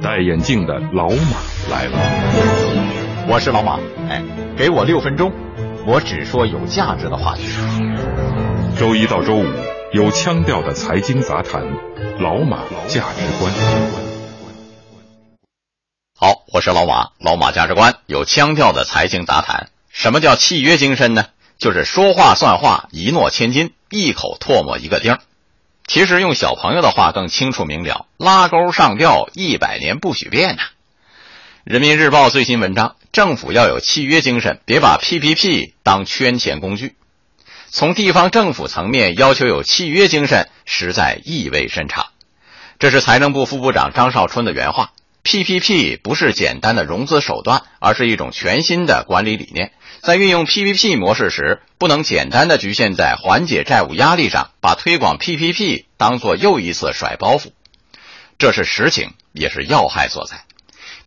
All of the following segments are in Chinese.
戴眼镜的老马来了。我是老马，哎，给我六分钟，我只说有价值的话题。周一到周五有腔调的财经杂谈，老马价值观。好，我是老马，老马价值观有腔调的财经杂谈。什么叫契约精神呢？就是说话算话，一诺千金，一口唾沫一个钉儿。其实用小朋友的话更清楚明了，拉钩上吊，一百年不许变呐。人民日报最新文章：政府要有契约精神，别把 PPP 当圈钱工具。从地方政府层面要求有契约精神，实在意味深长。这是财政部副部长张少春的原话。PPP 不是简单的融资手段，而是一种全新的管理理念。在运用 PPP 模式时，不能简单的局限在缓解债务压力上，把推广 PPP 当做又一次甩包袱。这是实情，也是要害所在。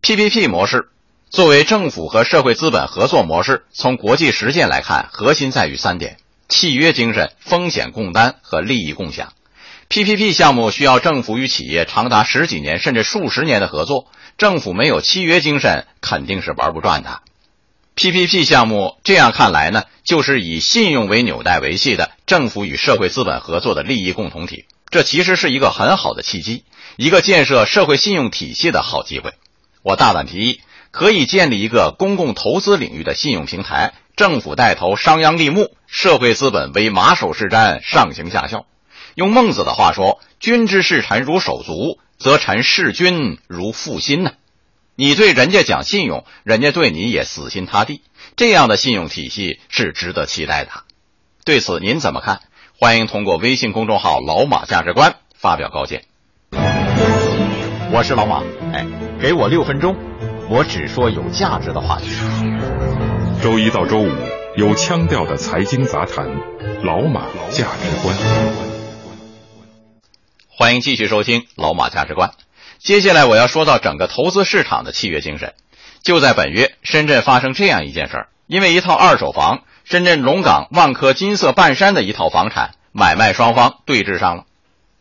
PPP 模式作为政府和社会资本合作模式，从国际实践来看，核心在于三点：契约精神、风险共担和利益共享。PPP 项目需要政府与企业长达十几年甚至数十年的合作，政府没有契约精神肯定是玩不转的。PPP 项目这样看来呢，就是以信用为纽带维系的政府与社会资本合作的利益共同体。这其实是一个很好的契机，一个建设社会信用体系的好机会。我大胆提议，可以建立一个公共投资领域的信用平台，政府带头商鞅立木，社会资本为马首是瞻，上行下效。用孟子的话说：“君之视臣如手足，则臣视君如父心呐。”你对人家讲信用，人家对你也死心塌地，这样的信用体系是值得期待的。对此您怎么看？欢迎通过微信公众号“老马价值观”发表高见。我是老马，哎，给我六分钟，我只说有价值的话题。周一到周五有腔调的财经杂谈，老马价值观。欢迎继续收听《老马价值观》。接下来我要说到整个投资市场的契约精神。就在本月，深圳发生这样一件事儿：因为一套二手房，深圳龙岗万科金色半山的一套房产，买卖双方对峙上了。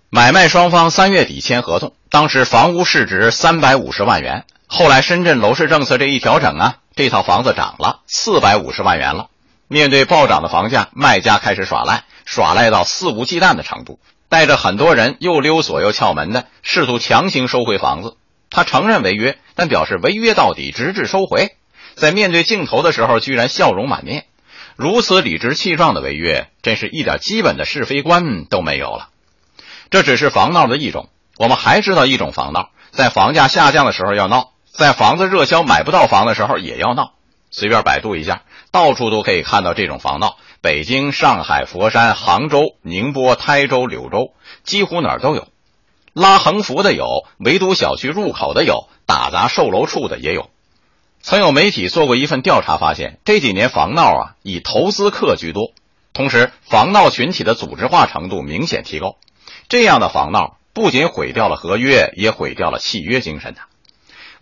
买卖双方三月底签合同，当时房屋市值三百五十万元。后来深圳楼市政策这一调整啊，这套房子涨了四百五十万元了。面对暴涨的房价，卖家开始耍赖，耍赖到肆无忌惮的程度。带着很多人又溜锁又撬门的，试图强行收回房子。他承认违约，但表示违约到底，直至收回。在面对镜头的时候，居然笑容满面。如此理直气壮的违约，真是一点基本的是非观都没有了。这只是防闹的一种，我们还知道一种防闹，在房价下降的时候要闹，在房子热销买不到房的时候也要闹。随便百度一下，到处都可以看到这种防闹。北京、上海、佛山、杭州、宁波、台州、柳州，几乎哪儿都有。拉横幅的有，围堵小区入口的有，打砸售楼处的也有。曾有媒体做过一份调查，发现这几年防闹啊，以投资客居多，同时防闹群体的组织化程度明显提高。这样的防闹不仅毁掉了合约，也毁掉了契约精神的。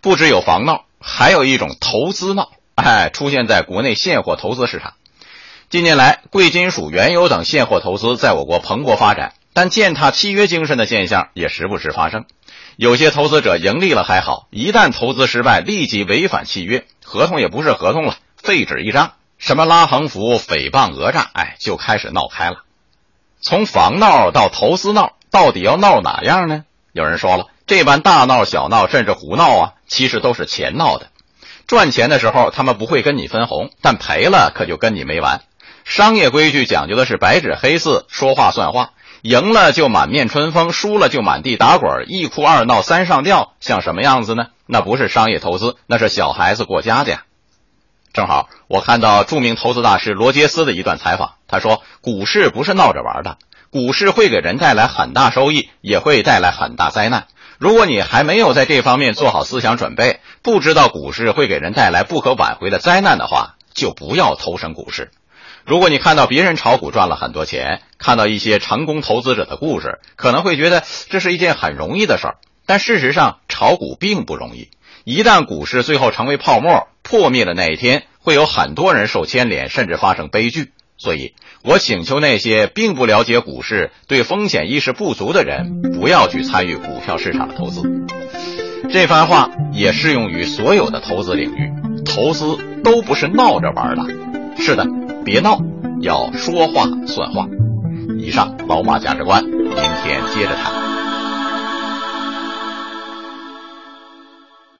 不只有防闹，还有一种投资闹，哎，出现在国内现货投资市场。近年来，贵金属、原油等现货投资在我国蓬勃发展，但践踏契约精神的现象也时不时发生。有些投资者盈利了还好，一旦投资失败，立即违反契约，合同也不是合同了，废纸一张。什么拉横幅、诽谤、讹诈，哎，就开始闹开了。从防闹到投资闹，到底要闹哪样呢？有人说了，这般大闹、小闹，甚至胡闹啊，其实都是钱闹的。赚钱的时候，他们不会跟你分红，但赔了可就跟你没完。商业规矩讲究的是白纸黑字，说话算话，赢了就满面春风，输了就满地打滚，一哭二闹三上吊，像什么样子呢？那不是商业投资，那是小孩子过家家。正好我看到著名投资大师罗杰斯的一段采访，他说：“股市不是闹着玩的，股市会给人带来很大收益，也会带来很大灾难。如果你还没有在这方面做好思想准备，不知道股市会给人带来不可挽回的灾难的话，就不要投身股市。”如果你看到别人炒股赚了很多钱，看到一些成功投资者的故事，可能会觉得这是一件很容易的事儿。但事实上，炒股并不容易。一旦股市最后成为泡沫破灭的那一天，会有很多人受牵连，甚至发生悲剧。所以我请求那些并不了解股市、对风险意识不足的人，不要去参与股票市场的投资。这番话也适用于所有的投资领域，投资都不是闹着玩的。是的，别闹，要说话算话。以上老马价值观，明天接着谈。